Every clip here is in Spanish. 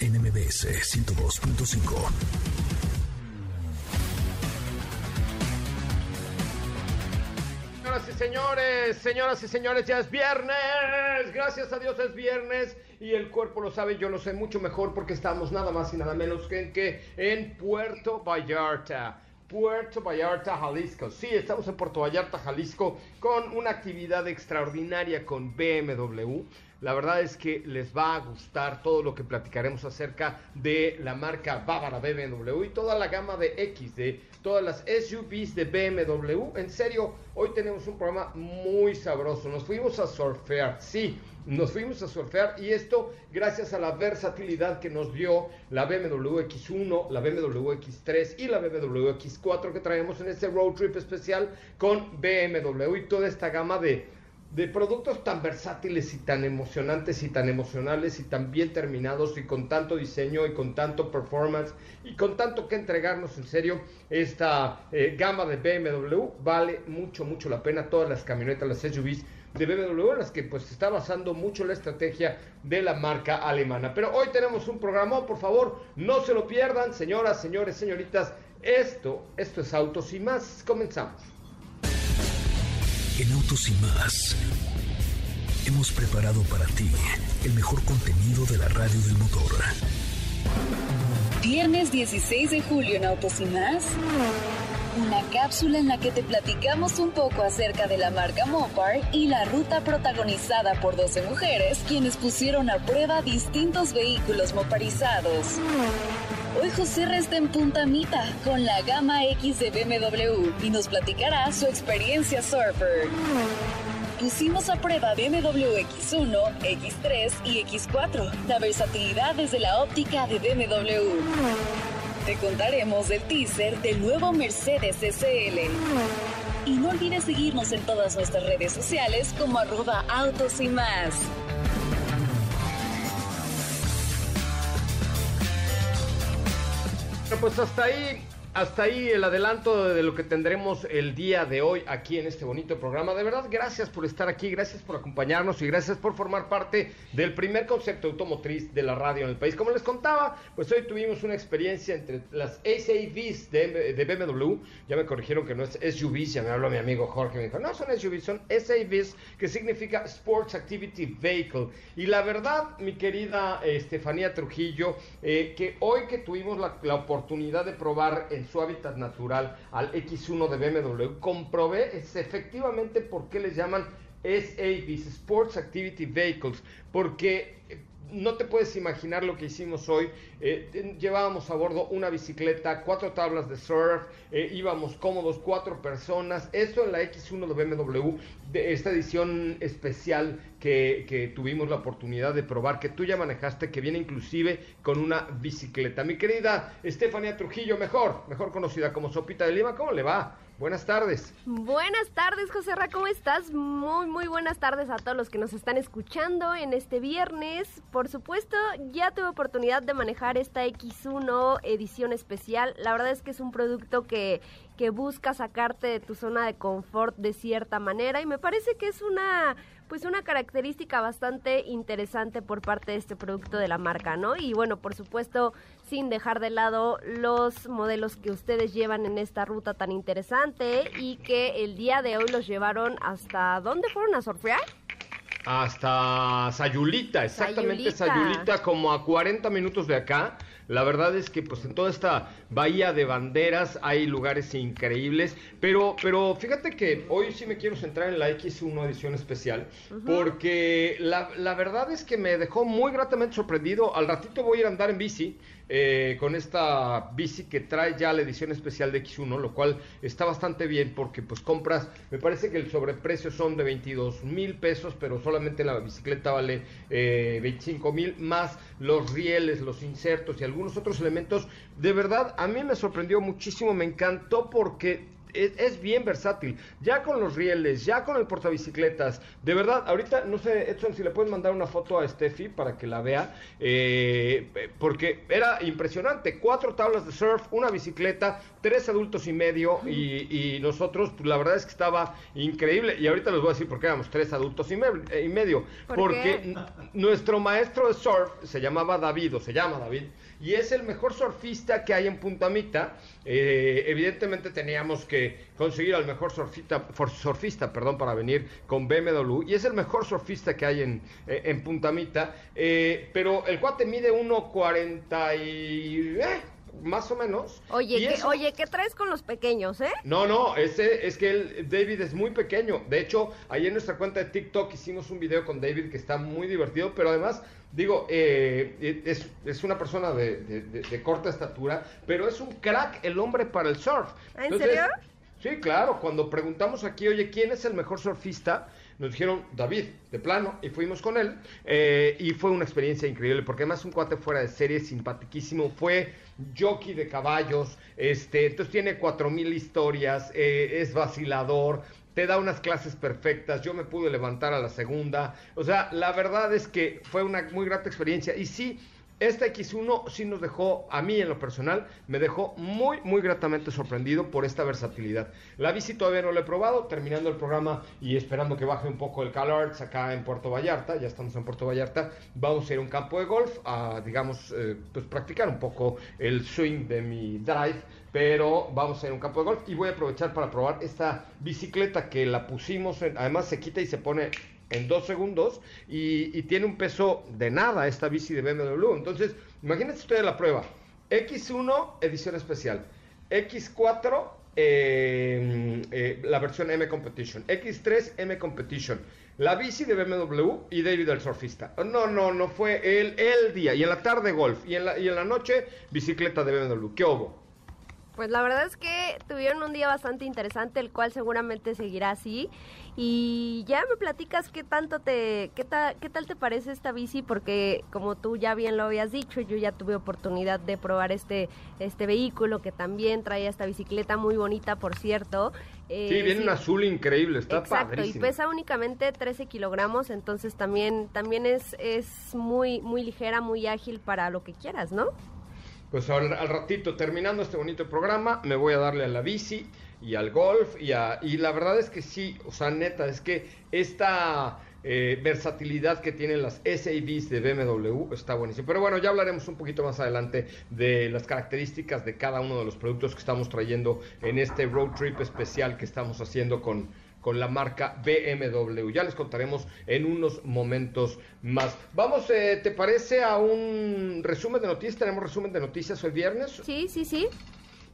NMBS 102.5. Señoras y señores, señoras y señores, ya es viernes. Gracias a Dios es viernes y el cuerpo lo sabe, yo lo sé mucho mejor porque estamos nada más y nada menos en, que en Puerto Vallarta. Puerto Vallarta, Jalisco. Sí, estamos en Puerto Vallarta, Jalisco, con una actividad extraordinaria con BMW. La verdad es que les va a gustar todo lo que platicaremos acerca de la marca bávara BMW y toda la gama de X, de todas las SUVs de BMW. En serio, hoy tenemos un programa muy sabroso. Nos fuimos a surfear, sí, nos fuimos a surfear y esto gracias a la versatilidad que nos dio la BMW X1, la BMW X3 y la BMW X4 que traemos en este road trip especial con BMW y toda esta gama de de productos tan versátiles y tan emocionantes y tan emocionales y tan bien terminados y con tanto diseño y con tanto performance y con tanto que entregarnos en serio esta eh, gama de BMW. Vale mucho mucho la pena. Todas las camionetas las SUVs de BMW en las que pues está basando mucho la estrategia de la marca alemana pero hoy tenemos un programa por favor no se lo pierdan señoras señores señoritas esto esto es autos y más comenzamos en Autos y más, hemos preparado para ti el mejor contenido de la radio del motor. Viernes 16 de julio en Autos y más. Una cápsula en la que te platicamos un poco acerca de la marca Mopar y la ruta protagonizada por 12 mujeres quienes pusieron a prueba distintos vehículos moparizados. Hoy José está en Punta Mita con la gama X de BMW y nos platicará su experiencia surfer. Pusimos a prueba BMW X1, X3 y X4, la versatilidad desde la óptica de BMW. Te contaremos el teaser del nuevo Mercedes SL. Y no olvides seguirnos en todas nuestras redes sociales como arroba autos y más. pues hasta ahí hasta ahí el adelanto de lo que tendremos el día de hoy aquí en este bonito programa. De verdad, gracias por estar aquí, gracias por acompañarnos y gracias por formar parte del primer concepto automotriz de la radio en el país. Como les contaba, pues hoy tuvimos una experiencia entre las SAVs de, de BMW. Ya me corrigieron que no es SUVs, ya me habló mi amigo Jorge, me dijo, no son SUVs, son SAVs, que significa Sports Activity Vehicle. Y la verdad, mi querida Estefanía Trujillo, eh, que hoy que tuvimos la, la oportunidad de probar su hábitat natural al X1 de BMW, comprobé es efectivamente por qué les llaman SAVs, Sports Activity Vehicles, porque no te puedes imaginar lo que hicimos hoy. Eh, llevábamos a bordo una bicicleta, cuatro tablas de surf, eh, íbamos cómodos, cuatro personas. Esto en la X1 de BMW, de esta edición especial que, que, tuvimos la oportunidad de probar, que tú ya manejaste, que viene inclusive con una bicicleta. Mi querida Estefanía Trujillo, mejor, mejor conocida como Sopita de Lima, ¿cómo le va? Buenas tardes. Buenas tardes, José Ra, ¿cómo estás? Muy, muy buenas tardes a todos los que nos están escuchando en este viernes. Por supuesto, ya tuve oportunidad de manejar esta X1 edición especial. La verdad es que es un producto que, que busca sacarte de tu zona de confort de cierta manera y me parece que es una pues una característica bastante interesante por parte de este producto de la marca, ¿no? Y bueno, por supuesto, sin dejar de lado los modelos que ustedes llevan en esta ruta tan interesante y que el día de hoy los llevaron hasta ¿dónde fueron a surfear? hasta Sayulita, exactamente Sayulita. como a 40 minutos de acá. La verdad es que pues en toda esta bahía de banderas hay lugares increíbles, pero pero fíjate que hoy sí me quiero centrar en la X1 edición especial, porque la, la verdad es que me dejó muy gratamente sorprendido. Al ratito voy a ir a andar en bici eh, con esta bici que trae ya la edición especial de X1, lo cual está bastante bien porque pues compras, me parece que el sobreprecio son de 22 mil pesos, pero solamente la bicicleta vale eh, 25 mil, más los rieles, los insertos y algunos otros elementos. De verdad, a mí me sorprendió muchísimo, me encantó porque es, bien versátil. Ya con los rieles, ya con el portabicicletas. De verdad, ahorita, no sé, Edson, si le puedes mandar una foto a Steffi para que la vea. Eh, porque era impresionante. Cuatro tablas de surf, una bicicleta, tres adultos y medio. Y, nosotros, pues la verdad es que estaba increíble. Y ahorita les voy a decir por qué éramos tres adultos y, y medio. porque nuestro maestro de surf se llamaba David, o se llama David y es el mejor surfista que hay en Puntamita. Eh, evidentemente teníamos que conseguir al mejor surfista, surfista perdón, para venir con BMW y es el mejor surfista que hay en, eh, en Puntamita. Eh, pero el cuate mide 1.40 y más o menos. Oye, ¿qué, oye, ¿qué traes con los pequeños, eh? No, no, ese, es que el, David es muy pequeño. De hecho, ahí en nuestra cuenta de TikTok hicimos un video con David que está muy divertido, pero además, digo, eh, es, una persona de, corta estatura, pero es un crack el hombre para el surf. ¿En serio? Sí, claro, cuando preguntamos aquí, oye, ¿quién es el mejor surfista? nos dijeron David, de plano, y fuimos con él. Eh, y fue una experiencia increíble, porque además un cuate fuera de serie, simpaticísimo, fue jockey de caballos, este, entonces tiene cuatro mil historias, eh, es vacilador, te da unas clases perfectas, yo me pude levantar a la segunda, o sea, la verdad es que fue una muy grata experiencia, y sí, esta X1 sí nos dejó, a mí en lo personal, me dejó muy, muy gratamente sorprendido por esta versatilidad. La bici todavía no la he probado, terminando el programa y esperando que baje un poco el calor acá en Puerto Vallarta, ya estamos en Puerto Vallarta, vamos a ir a un campo de golf a, digamos, eh, pues practicar un poco el swing de mi drive, pero vamos a ir a un campo de golf y voy a aprovechar para probar esta bicicleta que la pusimos, además se quita y se pone en dos segundos y, tiene un peso de nada esta bici de BMW. Entonces, imagínense ustedes la prueba. X1, edición especial. X4, eh, eh, la versión M Competition. X3, M Competition. La bici de BMW y David el surfista. No, no, no fue el, el día. Y en la tarde golf. Y en la, y en la noche bicicleta de BMW. ¿Qué hubo? Pues la verdad es que tuvieron un día bastante interesante, el cual seguramente seguirá así. Y ya me platicas qué tanto te, qué, qué tal te parece esta bici, porque como tú ya bien lo habías dicho, yo ya tuve oportunidad de probar este, este vehículo que también trae esta bicicleta muy bonita, por cierto. Eh, sí, viene un azul increíble, está Exacto, y pesa únicamente 13 kilogramos, entonces también, también es, es muy, muy ligera, muy ágil para lo que quieras, ¿no? Pues al, ratito, terminando este bonito programa, me voy a darle a la bici y al golf y, a, y la verdad es que sí, o sea, neta, es que esta eh, versatilidad que tienen las SAVs de BMW está buenísimo. Pero bueno, ya hablaremos un poquito más adelante de las características de cada uno de los productos que estamos trayendo en este road trip especial que estamos haciendo con, con la marca BMW. Ya les contaremos en unos momentos más. Vamos, eh, ¿te parece a un resumen de noticias? ¿Tenemos resumen de noticias hoy viernes? Sí, sí, sí.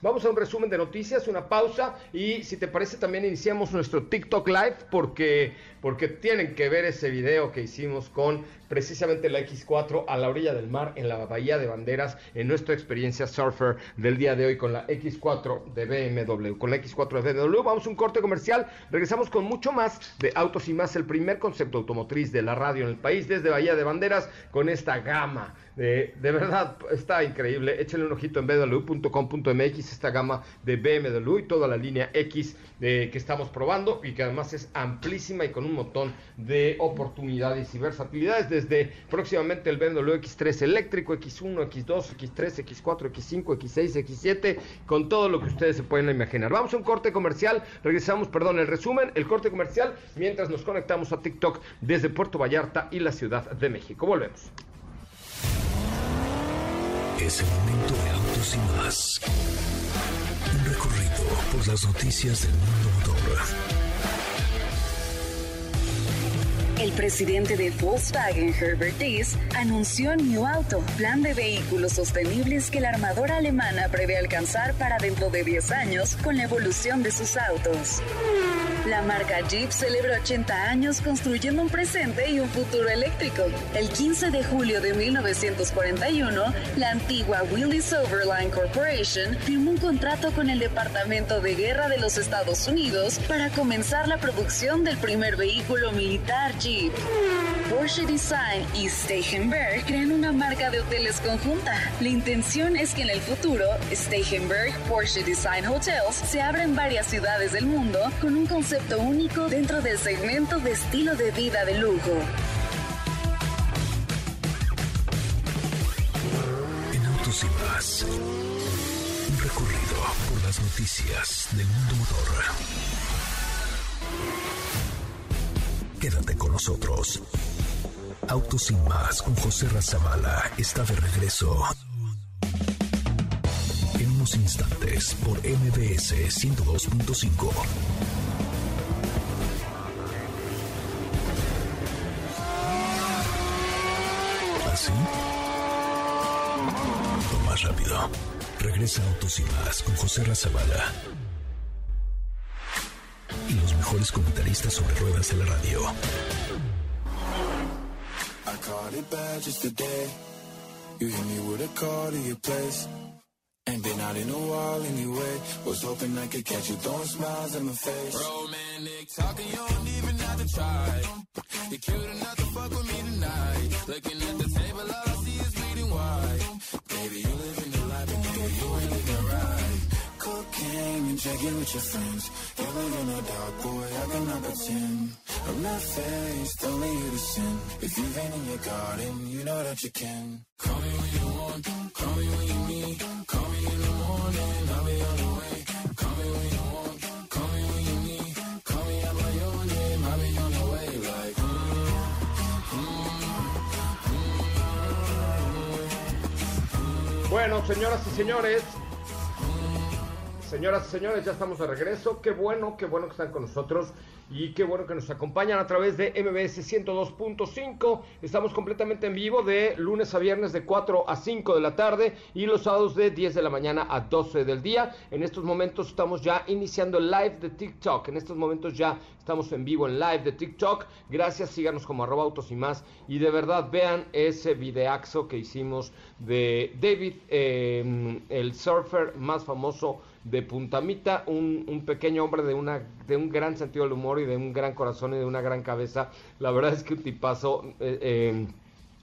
Vamos a un resumen de noticias, una pausa y si te parece también iniciamos nuestro TikTok Live porque, porque tienen que ver ese video que hicimos con precisamente la X4 a la orilla del mar en la Bahía de Banderas en nuestra experiencia surfer del día de hoy con la X4 de BMW. Con la X4 de BMW vamos a un corte comercial, regresamos con mucho más de Autos y más, el primer concepto automotriz de la radio en el país desde Bahía de Banderas con esta gama de, de verdad, está increíble. Échenle un ojito en bmw.com.mx, esta gama de BMW y toda la línea X eh, que estamos probando y que además es amplísima y con un montón de oportunidades y versatilidades. Desde próximamente el BMW X3 eléctrico, X1, X2, X3, X4, X5, X6, X7, con todo lo que ustedes se pueden imaginar. Vamos a un corte comercial, regresamos, perdón, el resumen, el corte comercial, mientras nos conectamos a TikTok desde Puerto Vallarta y la Ciudad de México. Volvemos. Es el momento de autos y más. Un recorrido por las noticias del mundo motor. El presidente de Volkswagen, Herbert Diess, anunció New Auto, plan de vehículos sostenibles que la armadora alemana prevé alcanzar para dentro de 10 años con la evolución de sus autos. La marca Jeep celebró 80 años construyendo un presente y un futuro eléctrico. El 15 de julio de 1941, la antigua Willys Overline Corporation firmó un contrato con el Departamento de Guerra de los Estados Unidos para comenzar la producción del primer vehículo militar Jeep. Porsche Design y Steichenberg crean una marca de hoteles conjunta. La intención es que en el futuro, Steichenberg Porsche Design Hotels se abra en varias ciudades del mundo con un concepto único dentro del segmento de estilo de vida de lujo. En Autos y más, un recorrido por las noticias del mundo motor. Quédate con nosotros. Autos sin más con José Razabala está de regreso. En unos instantes por MBS 102.5. ¿Así? Lo más rápido. Regresa Autos y más con José Razabala. Mejores sobre ruedas de la radio. I caught it bad just today. You hit me with a call to your place. Ain't been out in a while anyway. Was hoping I could catch you throwing smiles in my face. Romantic talking, you don't even have to try. You're cute enough to fuck with me tonight. Looking Cocaine and drinking with your friends. A dark, boy, I cannot pretend. I'm not faced, only you to sin. If in garden, you know that you can. Call me when you want, call me when you need. Call me in the morning, I'll be on the way. Call me when you want, Bueno, señoras y señores, señoras y señores, ya estamos de regreso. Qué bueno, qué bueno que están con nosotros y qué bueno que nos acompañan a través de MBS 102.5. Estamos completamente en vivo de lunes a viernes de 4 a 5 de la tarde y los sábados de 10 de la mañana a 12 del día. En estos momentos estamos ya iniciando el live de TikTok. En estos momentos ya estamos en vivo en live de TikTok. Gracias, síganos como arroba autos y más. Y de verdad vean ese videaxo que hicimos de David, eh, el surfer más famoso de Puntamita, un, un, pequeño hombre de, una, de un gran sentido del humor y de un gran corazón y de una gran cabeza. La verdad es que un tipazo eh, eh,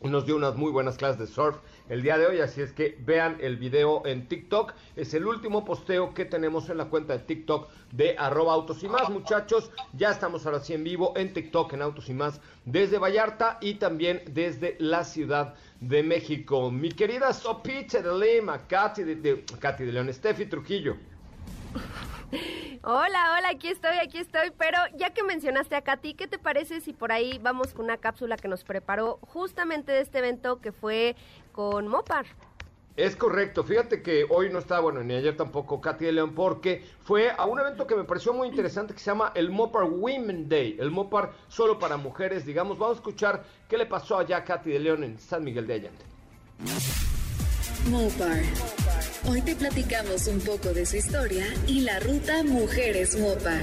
nos dio unas muy buenas clases de surf el día de hoy, así es que vean el video en TikTok. Es el último posteo que tenemos en la cuenta de TikTok de arroba autos y más, muchachos. Ya estamos ahora sí en vivo en TikTok, en Autos y más, desde Vallarta y también desde la Ciudad de México. Mi querida Sopiche de Lima, Katy de, de, Katy de León, Steffi Trujillo. Hola, hola, aquí estoy, aquí estoy. Pero ya que mencionaste a Katy, ¿qué te parece si por ahí vamos con una cápsula que nos preparó justamente de este evento que fue con Mopar? Es correcto, fíjate que hoy no está, bueno, ni ayer tampoco Katy de León, porque fue a un evento que me pareció muy interesante que se llama el Mopar Women Day, el Mopar solo para mujeres, digamos. Vamos a escuchar qué le pasó allá a Katy de León en San Miguel de Allende. Mopar. Hoy te platicamos un poco de su historia y la ruta Mujeres Mopar.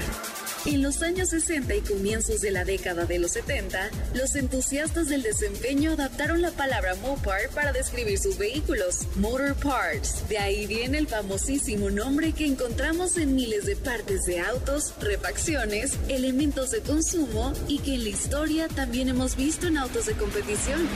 En los años 60 y comienzos de la década de los 70, los entusiastas del desempeño adaptaron la palabra Mopar para describir sus vehículos, Motor Parts. De ahí viene el famosísimo nombre que encontramos en miles de partes de autos, refacciones, elementos de consumo y que en la historia también hemos visto en autos de competición.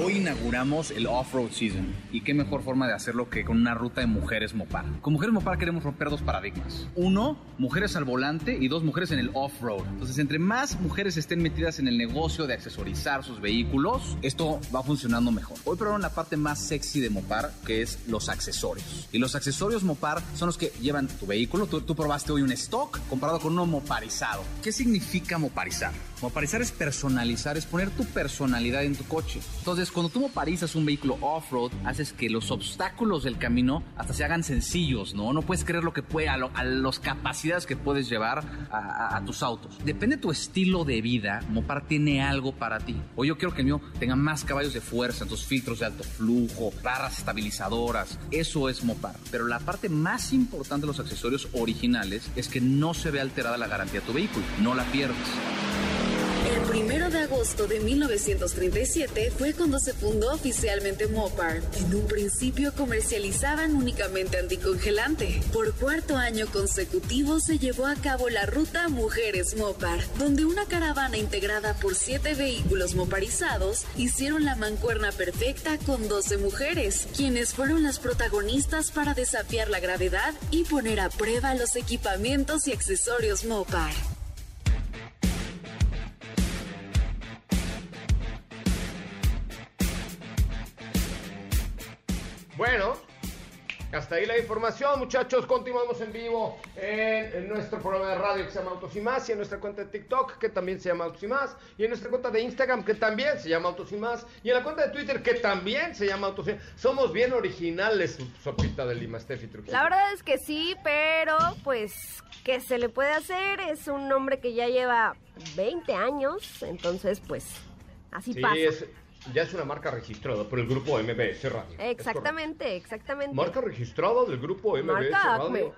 Hoy inauguramos el Off-Road Season y qué mejor forma de hacerlo que con una ruta de mujeres Mopar. Con mujeres Mopar queremos romper dos paradigmas. Uno, mujeres al volante y dos, mujeres en el off-road. Entonces, entre más mujeres estén metidas en el negocio de accesorizar sus vehículos, esto va funcionando mejor. Hoy probaron la parte más sexy de Mopar, que es los accesorios. Y los accesorios Mopar son los que llevan tu vehículo. Tú, tú probaste hoy un stock comparado con uno moparizado. ¿Qué significa moparizar? Moparizar es personalizar, es poner tu personalidad en tu coche. Entonces, cuando tú moparizas un vehículo off-road, haces que los obstáculos del camino hasta se hagan sencillos, ¿no? No puedes creer lo que puede, a, las capacidades que puedes llevar a, tus autos. Depende de tu estilo de vida, Mopar tiene algo para ti. O yo quiero que el mío tenga más caballos de fuerza, tus filtros de alto flujo, barras estabilizadoras. Eso es Mopar. Pero la parte más importante de los accesorios originales es que no se ve alterada la garantía de tu vehículo, no la pierdes. Primero de agosto de 1937 fue cuando se fundó oficialmente Mopar. En un principio comercializaban únicamente anticongelante. Por cuarto año consecutivo se llevó a cabo la ruta Mujeres Mopar, donde una caravana integrada por siete vehículos moparizados hicieron la mancuerna perfecta con 12 mujeres, quienes fueron las protagonistas para desafiar la gravedad y poner a prueba los equipamientos y accesorios Mopar. Hasta ahí la información, muchachos. Continuamos en vivo en, nuestro programa de radio que se llama Autos y Más, y en nuestra cuenta de TikTok que también se llama Autos y Más, y en nuestra cuenta de Instagram que también se llama Autos y Más, y en la cuenta de Twitter que también se llama Autos y Más. Somos bien originales, Sopita de Lima, Steffi Trujillo. La verdad es que sí, pero pues, ¿qué se le puede hacer? Es un nombre que ya lleva 20 años, entonces pues, así sí, pasa. Es ya es una marca registrada por el grupo MBS Radio. Exactamente, exactamente. Marca registrada del grupo MBS marca Radio. Acme.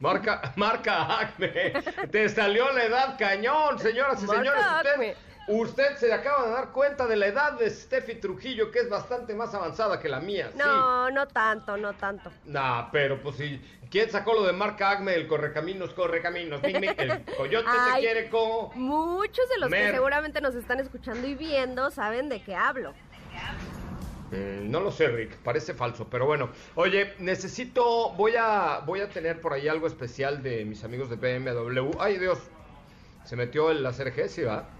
Marca, marca Acme. Te salió la edad cañón, señoras y señores. Usted, usted, se acaba de dar cuenta de la edad de Steffi Trujillo, que es bastante más avanzada que la mía. No, no tanto, no tanto. Nah, pero pues si ¿Quién sacó lo de marca Acme? El correcaminos, correcaminos. el coyote se quiere como. Muchos de los que seguramente nos están escuchando y viendo saben de qué hablo. Mm, no lo sé, Rick, parece falso, pero bueno. Oye, necesito, voy a, voy a tener por ahí algo especial de mis amigos de BMW. Ay, Dios, se metió el láser G, ¿sí va?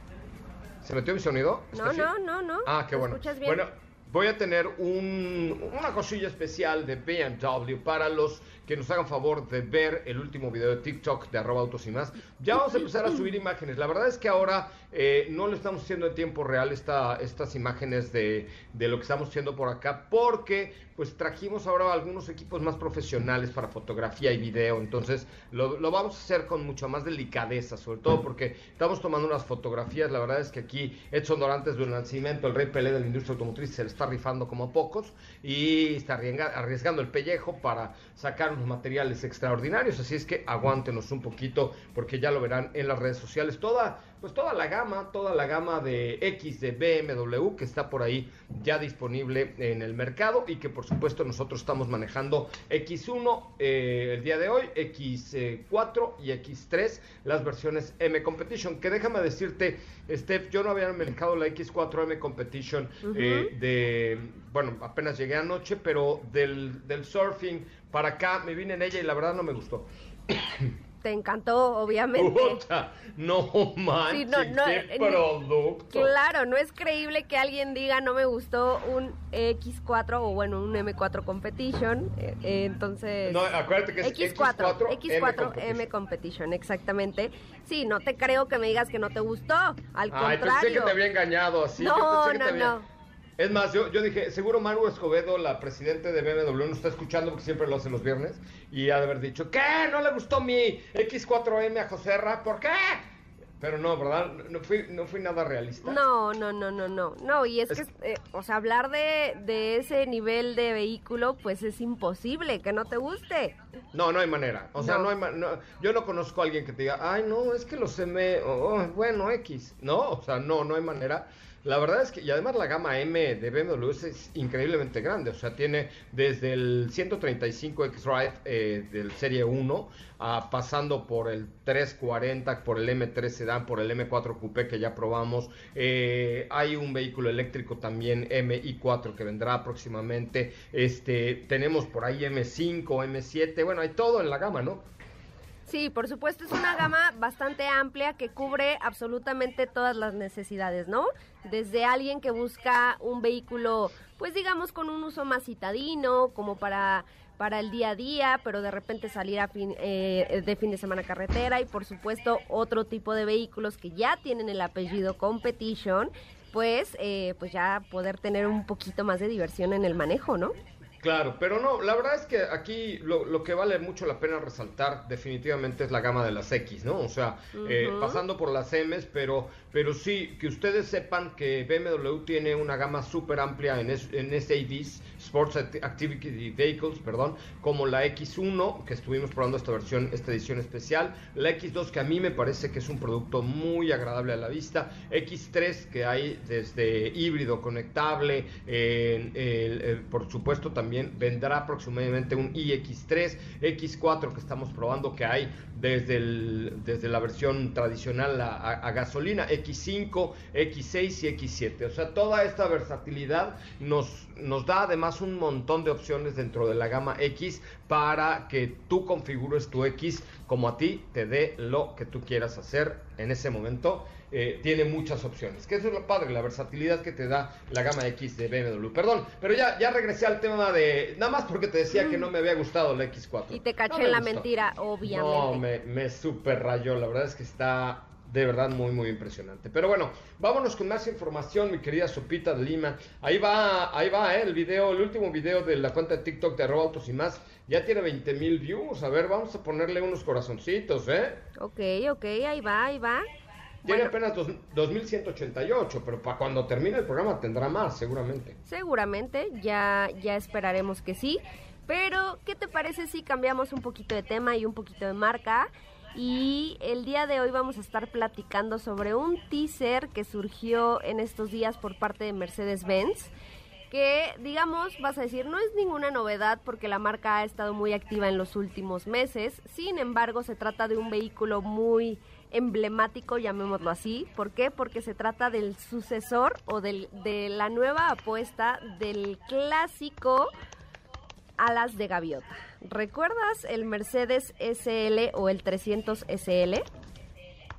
¿Se metió mi sonido? No, no, no, no. Ah, qué bueno. Escuchas bien? Bueno, voy a tener un, una cosilla especial de BMW para los que nos hagan favor de ver el último video de TikTok de arroba autos y más. Ya vamos a empezar a subir imágenes. La verdad es que ahora eh, no lo estamos haciendo en tiempo real esta, estas imágenes de, de, lo que estamos haciendo por acá porque pues trajimos ahora algunos equipos más profesionales para fotografía y video. Entonces lo, lo vamos a hacer con mucho más delicadeza, sobre todo porque estamos tomando unas fotografías. La verdad es que aquí Edson Dorantes del Nacimiento, el rey Pelé de la industria automotriz, se le está rifando como pocos y está arriesgando el pellejo para sacar materiales extraordinarios, así es que aguántenos un poquito porque ya lo verán en las redes sociales. Toda, pues toda la gama, toda la gama de X de BMW que está por ahí ya disponible en el mercado y que por supuesto nosotros estamos manejando X1 eh, el día de hoy, X4 y X3, las versiones M Competition, que déjame decirte, Steph, yo no había manejado la X4 M Competition eh, de, bueno, apenas llegué anoche, pero del, del surfing para acá, me vine en ella y la verdad no me gustó. Te encantó, obviamente. no manches, qué producto. Claro, no es creíble que alguien diga no me gustó un X4 o bueno, un M4 Competition. Eh, eh, entonces. No, acuérdate que es X4. X4, M, Competition. exactamente. Sí, no te creo que me digas que no te gustó. Al Ay, pensé que te había engañado así. No, no, no. Es más, yo, yo dije, seguro Maru Escobedo, la presidente de BMW, no está escuchando porque siempre lo hace los viernes. Y ha de haber dicho, ¿qué? ¿No le gustó mi X4M a José Ra? ¿Por qué? Pero no, ¿verdad? No fui, no fui nada realista. No, no, no, no, no. No, y es, que, eh, o sea, hablar de, de, ese nivel de vehículo, pues es imposible que no te guste. No, no hay manera. O sea, no, hay yo no conozco a alguien que te diga, ay, no, es que los M, oh, bueno, X. No, o sea, no, no hay manera. La verdad es que, y además la gama M de BMW es increíblemente grande, o sea, tiene desde el 135 X-Drive eh, del Serie 1, pasando por el 340, por el M3 Sedan, por el M4 Coupé que ya probamos. Eh, hay un vehículo eléctrico también MI4 que vendrá próximamente. Este, tenemos por ahí M5, M7, bueno, hay todo en la gama, ¿no? Sí, por supuesto, es una gama bastante amplia que cubre absolutamente todas las necesidades, ¿no? Desde alguien que busca un vehículo, pues digamos, con un uso más citadino, como para para el día a día, pero de repente salir a fin, eh, de fin de semana carretera y por supuesto otro tipo de vehículos que ya tienen el apellido Competition después eh, pues ya poder tener un poquito más de diversión en el manejo, ¿no? Claro, pero no, la verdad es que aquí lo, lo, que vale mucho la pena resaltar definitivamente es la gama de las X, ¿no? O sea, eh, pasando por las M's, pero, pero sí, que ustedes sepan que BMW tiene una gama súper amplia en, en SAVs, Sports Activity Vehicles, perdón, como la X1, que estuvimos probando esta versión, esta edición especial, la X2, que a mí me parece que es un producto muy agradable a la vista, X3, que hay desde híbrido conectable, eh, por supuesto también vendrá próximamente un iX3, X4 que estamos probando que hay desde, el, desde la versión tradicional a, gasolina, X5, X6 y X7. O sea, toda esta versatilidad nos, nos da además un montón de opciones dentro de la gama X para que tú configures tu X como a ti te dé lo que tú quieras hacer en ese momento eh, tiene muchas opciones. Que eso es lo padre, la versatilidad que te da la gama X de BMW. Perdón, pero ya, ya regresé al tema de. Nada más porque te decía que no me había gustado la X4. Y te caché en la mentira, obviamente. No, me, me super rayó. La verdad es que está de verdad muy, muy impresionante. Pero bueno, vámonos con más información, mi querida Sopita de Lima. Ahí va, ahí va, eh, el video, el último video de la cuenta de TikTok de arroba autos y más. Ya tiene 20 mil views. A ver, vamos a ponerle unos corazoncitos, ¿eh? Ok, ok, ahí va, ahí va. Tiene apenas 2.188, pero para cuando termine el programa tendrá más, seguramente. Seguramente, ya, ya esperaremos que sí. Pero, ¿qué te parece si cambiamos un poquito de tema y un poquito de marca? Y el día de hoy vamos a estar platicando sobre un teaser que surgió en estos días por parte de Mercedes-Benz que digamos, vas a decir, no es ninguna novedad porque la marca ha estado muy activa en los últimos meses, sin embargo se trata de un vehículo muy emblemático, llamémoslo así. ¿Por qué? Porque se trata del sucesor o del, de la nueva apuesta del clásico alas de gaviota. ¿Recuerdas el Mercedes SL o el 300 SL?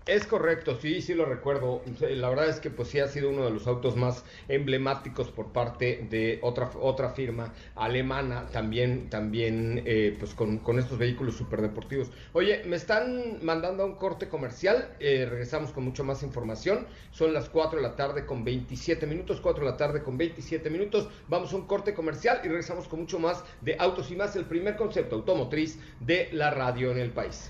Es correcto, sí, sí lo recuerdo. La verdad es que pues sí ha sido uno de los autos más emblemáticos por parte de otra otra firma alemana, también también eh, pues con, estos vehículos superdeportivos. Oye, me están mandando a un corte comercial, eh, regresamos con mucho más información. Son las 4 de la tarde con 27 minutos, 4 de la tarde con 27 minutos. Vamos a un corte comercial y regresamos con mucho más de autos y más, el primer concepto automotriz de la radio en el país.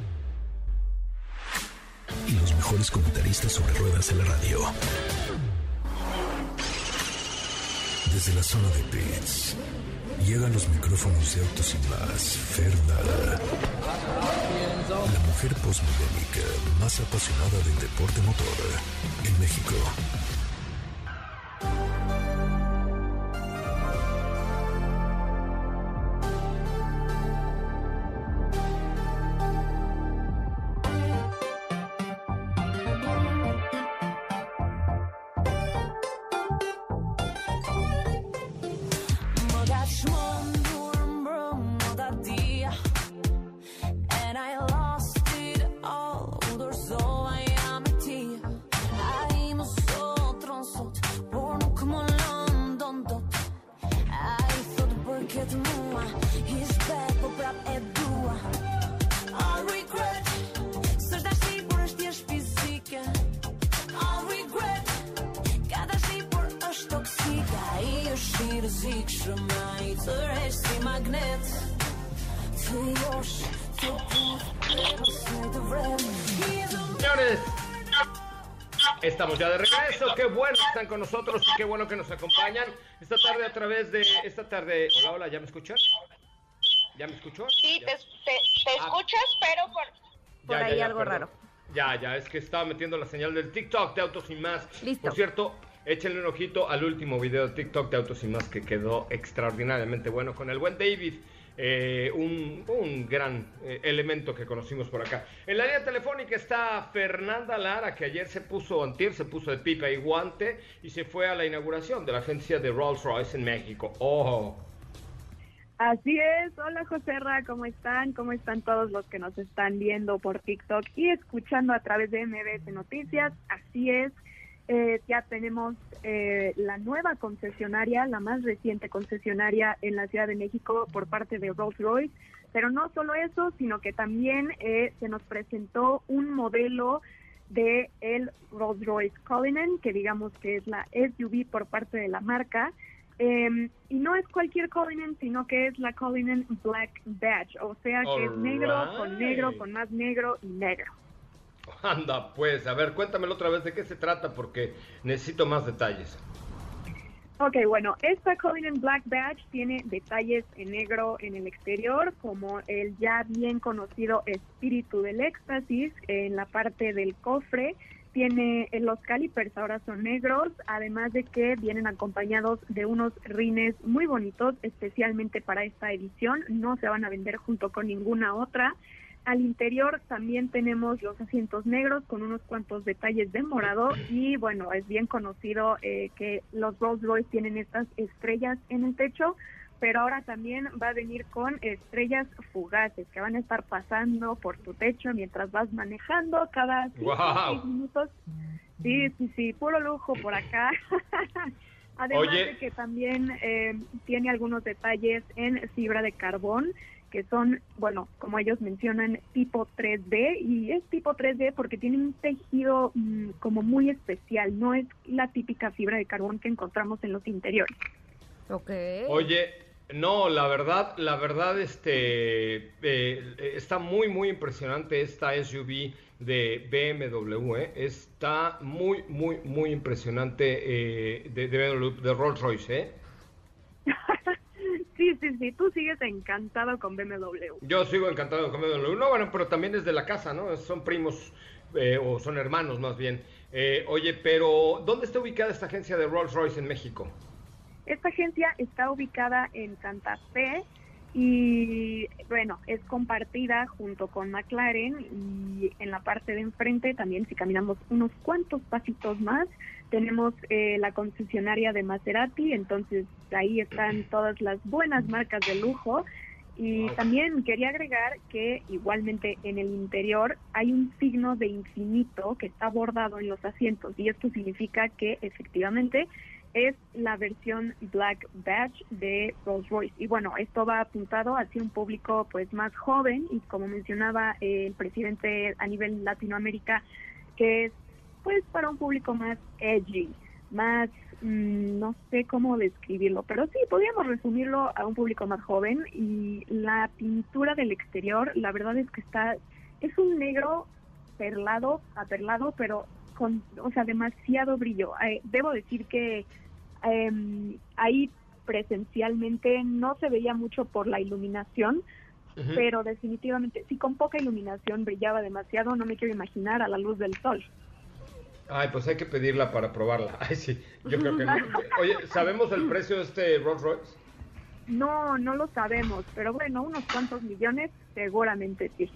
y los mejores comentaristas sobre ruedas en la radio. Desde la zona de pits, llegan los micrófonos de autos y más, Fernanda. La mujer postmodélica más apasionada del deporte motor en México. Están con nosotros y qué bueno que nos acompañan esta tarde a través de esta tarde. Hola, hola, ¿ya me escuchas? ¿Ya me escuchas? Sí, te, ah. escuchas, pero por, ahí algo raro. Ya, ya, es que estaba metiendo la señal del TikTok de Autos y Más. Listo. Por cierto, échenle un ojito al último video de TikTok de Autos y Más que quedó extraordinariamente bueno con el buen David. Eh, un, un, gran eh, elemento que conocimos por acá. En la línea telefónica está Fernanda Lara, que ayer se puso, antier se puso de pipa y guante y se fue a la inauguración de la agencia de Rolls Royce en México. ¡Oh! Así es, hola José Ra, ¿cómo están? ¿Cómo están todos los que nos están viendo por TikTok y escuchando a través de MBS Noticias? Así es, eh, ya tenemos eh, la nueva concesionaria, la más reciente concesionaria en la Ciudad de México por parte de Rolls Royce, pero no solo eso, sino que también eh, se nos presentó un modelo de el Rolls Royce Cullinan, que digamos que es la SUV por parte de la marca, Em, y no es cualquier Cullinan, sino que es la Cullinan Black Badge, o sea que es negro con negro con más negro y negro. Anda, pues, a ver, cuéntamelo otra vez de qué se trata porque necesito más detalles. Ok, bueno, esta Cullinan Black Badge tiene detalles en negro en el exterior, como el ya bien conocido espíritu del éxtasis en la parte del cofre tiene eh, los calipers ahora son negros, además de que vienen acompañados de unos rines muy bonitos, especialmente para esta edición. No se van a vender junto con ninguna otra. Al interior también tenemos los asientos negros con unos cuantos detalles de morado y bueno, es bien conocido eh, que los Rolls Royce tienen estas estrellas en el techo pero ahora también va a venir con estrellas fugaces que van a estar pasando por tu techo mientras vas manejando cada cinco, minutos. Sí, sí, sí, puro lujo por acá. Además de que también eh, tiene algunos detalles en fibra de carbón que son, bueno, como ellos mencionan, tipo 3D y es tipo 3D porque tiene un tejido mm, como muy especial, no es la típica fibra de carbón que encontramos en los interiores. Okay. Oye, no, la verdad, la verdad, este, eh, está muy, muy impresionante esta SUV de BMW. Eh. Está muy, muy, muy impresionante eh, de, de, Rolls Royce. ¿eh? sí, sí, sí. Tú sigues encantado con BMW. Yo sigo encantado con BMW. No, bueno, pero también es de la casa, ¿no? Son primos o son hermanos más bien. oye, pero ¿dónde está ubicada esta agencia de Rolls Royce en México? Esta agencia está ubicada en Santa Fe y bueno, es compartida junto con McLaren y en la parte de enfrente también si caminamos unos cuantos pasitos más tenemos eh, la concesionaria de Maserati, entonces ahí están todas las buenas marcas de lujo y también quería agregar que igualmente en el interior hay un signo de infinito que está bordado en los asientos y esto significa que efectivamente es la versión Black Badge de Rolls Royce. Y bueno, esto va apuntado hacia un público pues más joven y como mencionaba el presidente a nivel Latinoamérica, que es pues para un público más edgy, más mm, no sé cómo describirlo, pero sí, podríamos resumirlo a un público más joven y la pintura del exterior, la verdad es que está, es un negro perlado, aperlado, pero con, o sea, demasiado brillo. Eh, debo decir que eh, ahí presencialmente no se veía mucho por la iluminación, pero definitivamente, si con poca iluminación brillaba demasiado, no me quiero imaginar a la luz del sol. Ay, pues hay que pedirla para probarla. Ay, sí, yo creo que no. Oye, ¿sabemos el precio de este Rolls Royce? No, no lo sabemos, pero bueno, unos cuantos millones seguramente sí.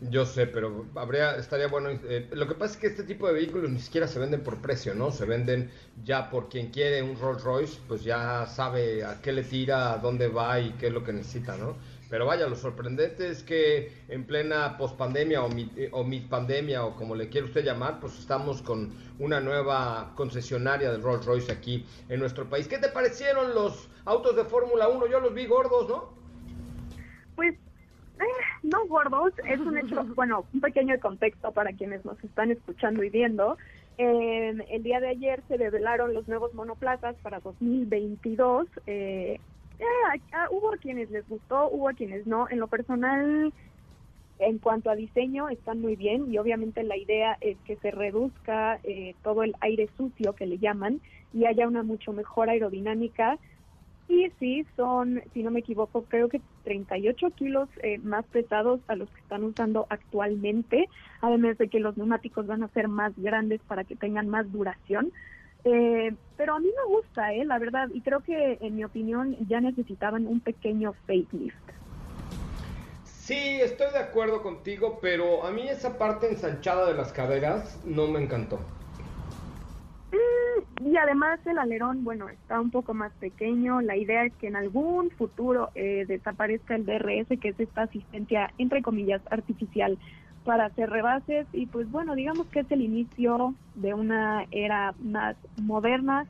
Yo sé, pero habría, estaría bueno. Eh, lo que pasa es que este tipo de vehículos ni siquiera se venden por precio, ¿no? Se venden ya por quien quiere un Rolls Royce, pues ya sabe a qué le tira, a dónde va y qué es lo que necesita, ¿no? Pero vaya, lo sorprendente es que en plena pospandemia o, mi, o pandemia o como le quiera usted llamar, pues estamos con una nueva concesionaria de Rolls Royce aquí en nuestro país. ¿Qué te parecieron los autos de Fórmula 1? Yo los vi gordos, ¿no? Pues eh, no gordos, es un hecho, bueno, un pequeño contexto para quienes nos están escuchando y viendo. el día de ayer se revelaron los nuevos monoplazas para 2022. Eh, eh, hubo quienes les gustó, hubo quienes no. En lo personal, en cuanto a diseño, están muy bien y obviamente la idea es que se reduzca eh, todo el aire sucio que le llaman y haya una mucho mejor aerodinámica y sí, son, si no me equivoco, creo que 38 kilos eh, más pesados a los que están usando actualmente, además de que los neumáticos van a ser más grandes para que tengan más duración. Eh, pero a mí me gusta, eh, la verdad, y creo que en mi opinión ya necesitaban un pequeño facelift. Sí, estoy de acuerdo contigo, pero a mí esa parte ensanchada de las caderas no me encantó. Mm, y además el alerón, bueno, está un poco más pequeño. La idea es que en algún futuro eh, desaparezca el DRS, que es esta asistencia, entre comillas, artificial para hacer rebases. Y pues bueno, digamos que es el inicio de una era más moderna,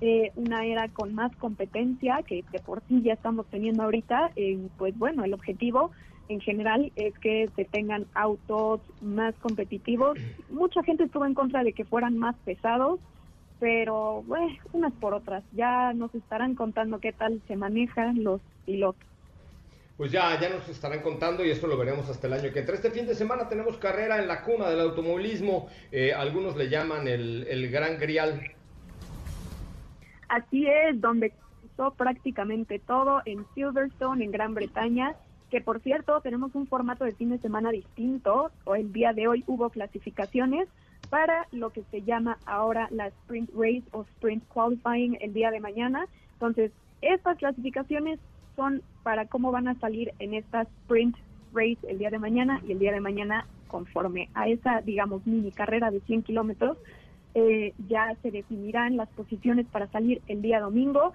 eh, una era con más competencia, que de por sí ya estamos teniendo ahorita. y pues bueno, el objetivo en general es que se tengan autos más competitivos. Mucha gente estuvo en contra de que fueran más pesados, pero bueno, unas por otras. Ya nos estarán contando qué tal se manejan los pilotos. Pues ya, ya nos estarán contando y esto lo veremos hasta el año que entra. Este fin de semana tenemos carrera en la cuna del automovilismo. Eh, algunos le llaman el, el Gran Grial. Así es, donde hizo prácticamente todo en Silverstone, en Gran Bretaña que por cierto tenemos un formato de fin de semana distinto, o el día de hoy hubo clasificaciones para lo que se llama ahora la Sprint Race o Sprint Qualifying el día de mañana. Entonces, estas clasificaciones son para cómo van a salir en esta Sprint Race el día de mañana y el día de mañana conforme a esa, digamos, mini carrera de 100 kilómetros, eh, ya se definirán las posiciones para salir el día domingo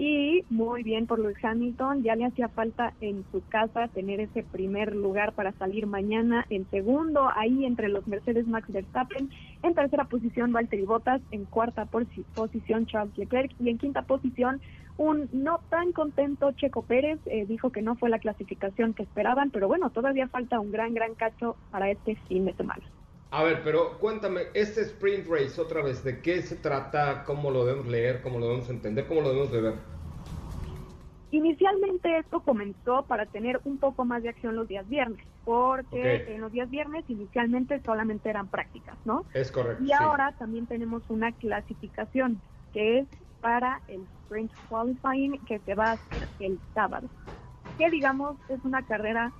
y muy bien por Luis Hamilton, ya le hacía falta en su casa tener ese primer lugar para salir mañana. En segundo, ahí entre los Mercedes Max Verstappen. En tercera posición, Valtteri Bottas. En cuarta posición, Charles Leclerc. Y en quinta posición, un no tan contento Checo Pérez. Eh, dijo que no fue la clasificación que esperaban, pero bueno, todavía falta un gran, gran cacho para este fin de semana. A ver, pero cuéntame, este sprint race otra vez, ¿de qué se trata? ¿Cómo lo debemos leer? ¿Cómo lo debemos entender? ¿Cómo lo debemos de ver? Inicialmente esto comenzó para tener un poco más de acción los días viernes, porque en los días viernes inicialmente solamente eran prácticas, ¿no? Es correcto. Y ahora también tenemos una clasificación que es para el Sprint Qualifying que se va a hacer el sábado, que digamos es una carrera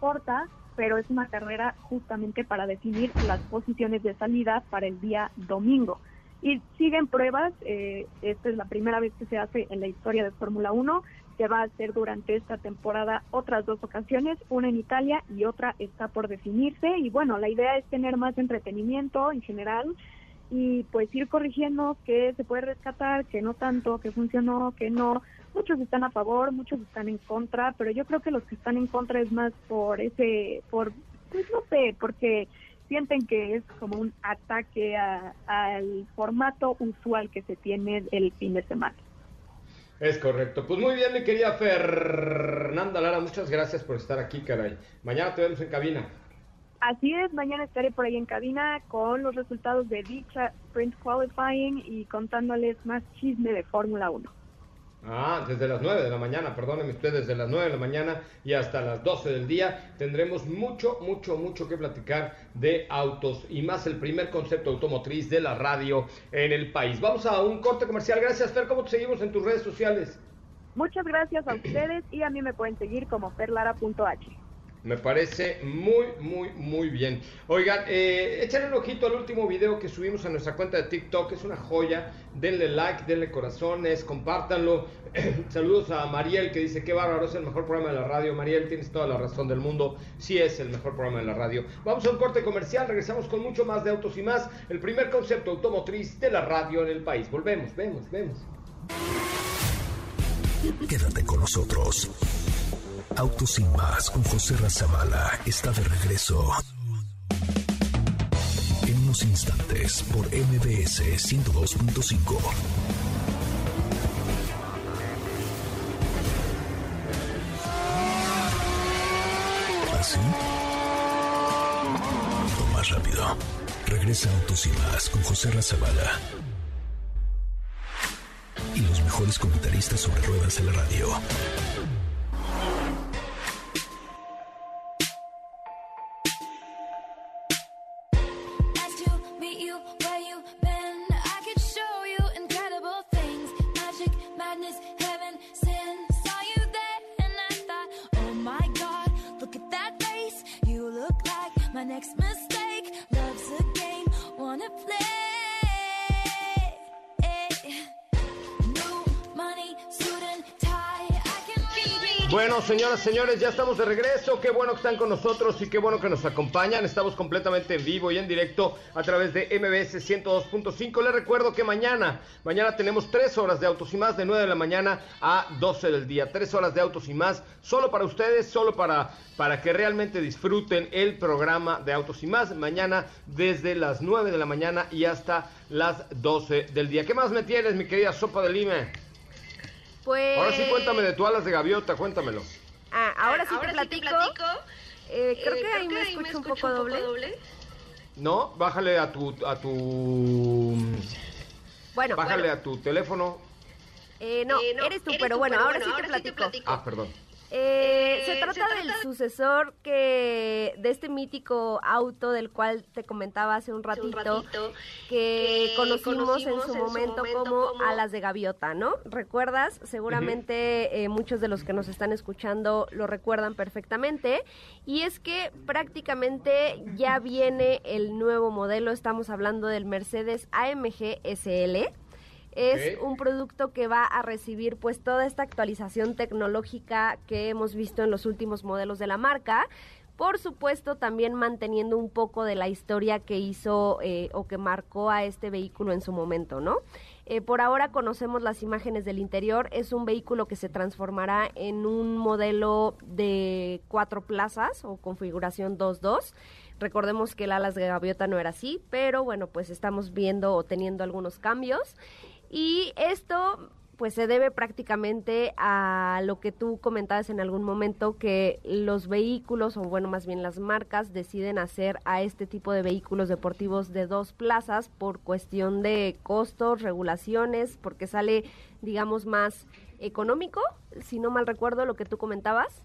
corta, pero es una carrera justamente para definir las posiciones de salida para el día domingo. Y siguen pruebas, eh, esta es la primera vez que se hace en la historia de Fórmula 1, se va a hacer durante esta temporada otras dos ocasiones, una en Italia y otra está por definirse. Y bueno, la idea es tener más entretenimiento en general y pues ir corrigiendo qué se puede rescatar, qué no tanto, qué funcionó, qué no. Muchos están a favor, muchos están en contra, pero yo creo que los que están en contra es más por ese, por, pues no sé, porque sienten que es como un ataque al formato usual que se tiene el fin de semana. Es correcto. Pues muy bien, mi querida Fernanda Lara, muchas gracias por estar aquí, caray. Mañana te vemos en cabina. Así es, mañana estaré por ahí en cabina con los resultados de dicha Sprint Qualifying y contándoles más chisme de Fórmula 1. Ah, desde las 9 de la mañana, perdónenme ustedes, desde las 9 de la mañana y hasta las 12 del día tendremos mucho, mucho, mucho que platicar de autos y más el primer concepto automotriz de la radio en el país. Vamos a un corte comercial. Gracias, Fer. ¿Cómo te seguimos en tus redes sociales? Muchas gracias a ustedes y a mí me pueden seguir como ferlara.h. Me parece muy, muy, muy bien. Oigan, eh, échale un ojito al último video que subimos a nuestra cuenta de TikTok. Es una joya. Denle like, denle corazones, compártanlo. Saludos a Mariel que dice, qué bárbaro, es el mejor programa de la radio. Mariel, tienes toda la razón del mundo. Sí es el mejor programa de la radio. Vamos a un corte comercial. Regresamos con mucho más de autos y más. El primer concepto automotriz de la radio en el país. Volvemos, vemos, vemos. Quédate con nosotros. Autos sin más con José Razabala está de regreso. En unos instantes por MBS 102.5. ¿Así? Lo más rápido. Regresa Autos y más con José Razabala. Y los mejores comentaristas sobre ruedas en la radio. Señoras, señores, ya estamos de regreso. Qué bueno que están con nosotros y qué bueno que nos acompañan. Estamos completamente en vivo y en directo a través de MBS 102.5. Les recuerdo que mañana, mañana tenemos tres horas de autos y más, de 9 de la mañana a 12 del día. Tres horas de autos y más, solo para ustedes, solo para, para que realmente disfruten el programa de autos y más. Mañana desde las 9 de la mañana y hasta las 12 del día. ¿Qué más me tienes, mi querida Sopa de Lima? Pues... Ahora sí, cuéntame de tu alas de gaviota, cuéntamelo. Ah, ahora sí te platico. Eh, creo que ahí me escucho un poco doble. No, bájale a tu a tu Bueno, bájale a tu teléfono. Eh, no, eres tú, pero bueno, ahora, sí, te platico. Ah, perdón. Eh, se, trata del sucesor que de este mítico auto del cual te comentaba hace un ratito, que, conocimos, en su momento, como, alas de gaviota, ¿no? ¿Recuerdas? Seguramente eh, muchos de los que nos están escuchando lo recuerdan perfectamente. Y es que prácticamente ya viene el nuevo modelo, estamos hablando del Mercedes AMG SL es un producto que va a recibir pues toda esta actualización tecnológica que hemos visto en los últimos modelos de la marca. Por supuesto, también manteniendo un poco de la historia que hizo eh, o que marcó a este vehículo en su momento, ¿no? Eh, por ahora conocemos las imágenes del interior. Es un vehículo que se transformará en un modelo de cuatro plazas o configuración 2.2. Recordemos que el alas de gaviota no era así, pero bueno, pues estamos viendo o teniendo algunos cambios. Y esto pues se debe prácticamente a lo que tú comentabas en algún momento que los vehículos o bueno más bien las marcas deciden hacer a este tipo de vehículos deportivos de dos plazas por cuestión de costos, regulaciones, porque sale digamos más económico, si no mal recuerdo lo que tú comentabas.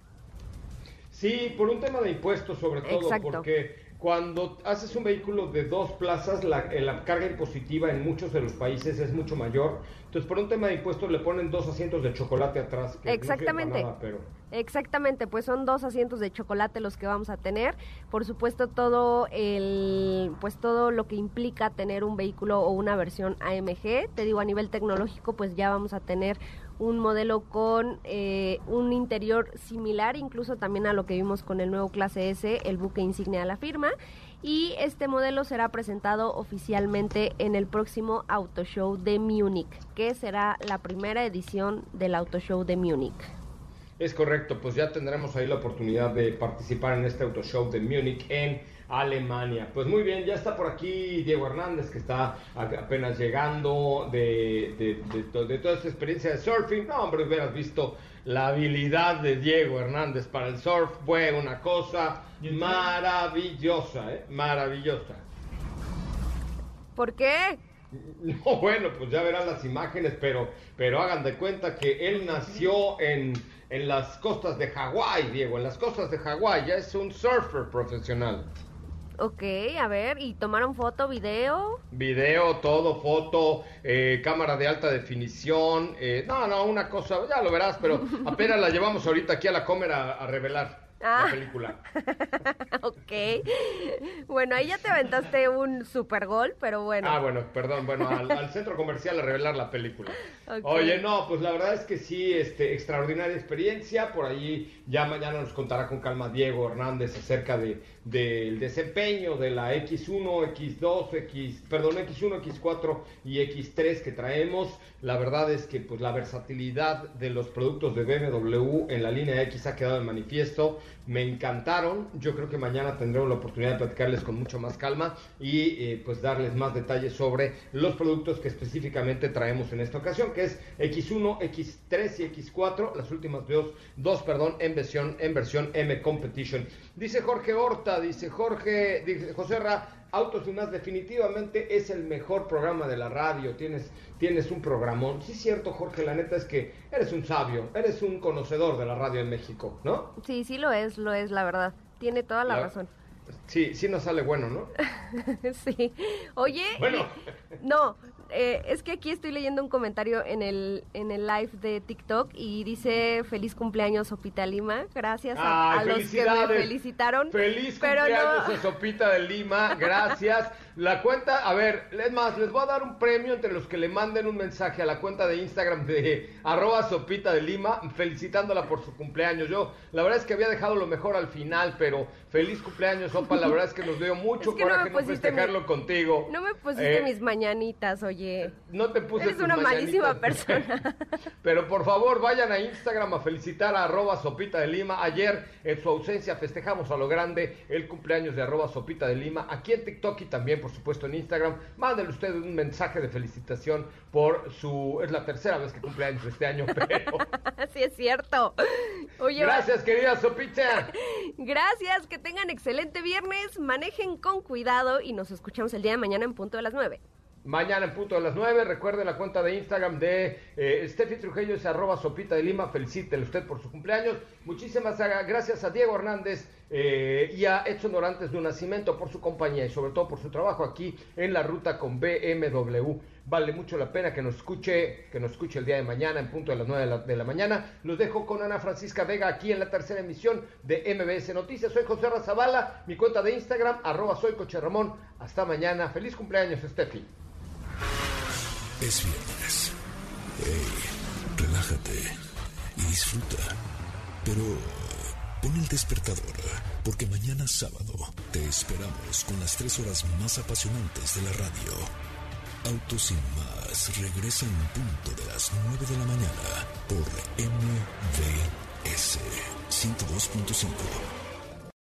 Sí, por un tema de impuestos sobre todo, porque cuando haces un vehículo de dos plazas, eh, la, carga impositiva en muchos de los países es mucho mayor. Entonces, por un tema de impuestos, le ponen dos asientos de chocolate atrás. Exactamente. pero... Exactamente, pues son dos asientos de chocolate los que vamos a tener. Por supuesto, todo el, pues todo lo que implica tener un vehículo o una versión AMG. Te digo, a nivel tecnológico, pues ya vamos a tener un modelo con eh, un interior similar incluso también a lo que vimos con el nuevo clase S, el buque insignia de la firma. Y este modelo será presentado oficialmente en el próximo Auto Show de Múnich, que será la primera edición del Auto Show de Múnich. Es correcto, pues ya tendremos ahí la oportunidad de participar en este Auto Show de Múnich en Alemania. Pues muy bien, ya está por aquí Diego Hernández, que está apenas llegando de, de, toda esta experiencia de surfing. No, hombre, hubieras visto la habilidad de Diego Hernández para el surf. Fue una cosa maravillosa, ¿eh? Maravillosa. ¿Por qué? No, bueno, pues ya verán las imágenes, pero, pero hagan de cuenta que él nació en, en las costas de Hawái, Diego, en las costas de Hawái, ya es un surfer profesional. Ok, a ver, ¿y tomaron foto, video? Video, todo, foto, eh, cámara de alta definición. Eh, no, no, una cosa, ya lo verás, pero apenas la llevamos ahorita aquí a la cámara a revelar la ah. película. ok. Bueno, ahí ya te aventaste un super gol, pero bueno. Ah, bueno, perdón. Bueno, al, centro comercial a revelar la película. Oye, no, pues la verdad es que sí, este, extraordinaria experiencia. Por ahí ya mañana nos contará con calma Diego Hernández acerca de, del desempeño de la X1, X2, X, perdón, X1, X4 y X3 que traemos. La verdad es que pues la versatilidad de los productos de BMW en la línea X ha quedado en manifiesto me encantaron. Yo creo que mañana tendremos la oportunidad de platicarles con mucho más calma y eh, pues darles más detalles sobre los productos que específicamente traemos en esta ocasión, que es X1, X3 y X4, las últimas dos, dos perdón, en versión, en versión M Competition. Dice Jorge Horta, dice Jorge, dice José Ra, Autos y más definitivamente es el mejor programa de la radio. Tienes, tienes un programón. Sí, es cierto, Jorge, la neta es que eres un sabio, eres un conocedor de la radio en México, ¿no? Sí, sí lo es, lo es, la verdad. Tiene toda la, razón. Sí, sí nos sale bueno, ¿no? sí. Oye, bueno. no, eh, es que aquí estoy leyendo un comentario en el, en el live de TikTok y dice feliz cumpleaños Sopita Lima. Gracias a, los que me felicitaron. Feliz cumpleaños a Sopita de Lima. Gracias. La cuenta, a ver, es más, les voy a dar un premio entre los que le manden un mensaje a la cuenta de Instagram de arroba Sopita de Lima felicitándola por su cumpleaños. Yo, la verdad es que había dejado lo mejor al final, pero feliz cumpleaños, Sopa. La verdad es que nos dio mucho coraje no, festejarlo contigo. No me pusiste eh, mis mañanitas, oye. No te puse Eres una malísima persona. pero por favor, vayan a Instagram a felicitar a arroba Sopita de Lima. Ayer, en su ausencia, festejamos a lo grande el cumpleaños de arroba Sopita de Lima. Aquí en TikTok y también, por supuesto, en Instagram. Mándenle usted un mensaje de felicitación por su... Es la tercera vez que cumpleaños este año, pero... sí, es cierto. Oye, Gracias, querida Sopita. Gracias, que tengan excelente viernes, manejen con cuidado y nos escuchamos el día de mañana en punto de las 9. Mañana en punto de las 9, recuerde la cuenta de Instagram de eh, Steffi Trujillo, es arroba sopita de Lima, felicítele usted por su cumpleaños. Muchísimas gracias a Diego Hernández eh, y a Edson Dorantes de un Nacimiento por su compañía y sobre todo por su trabajo aquí en la ruta con BMW. Vale mucho la pena que nos escuche, que nos escuche el día de mañana en punto de las 9 de la, mañana. Los dejo con Ana Francisca Vega aquí en la tercera emisión de MBS Noticias. Soy José Razabala, mi cuenta de Instagram, arroba soy Coche Ramón. Hasta mañana. Feliz cumpleaños, Steffi. Es viernes. Hey, relájate y disfruta. Pero pon el despertador, porque mañana sábado te esperamos con las tres horas más apasionantes de la radio. Autos sin más regresa en punto de las 9 de la mañana por MVS 102.5.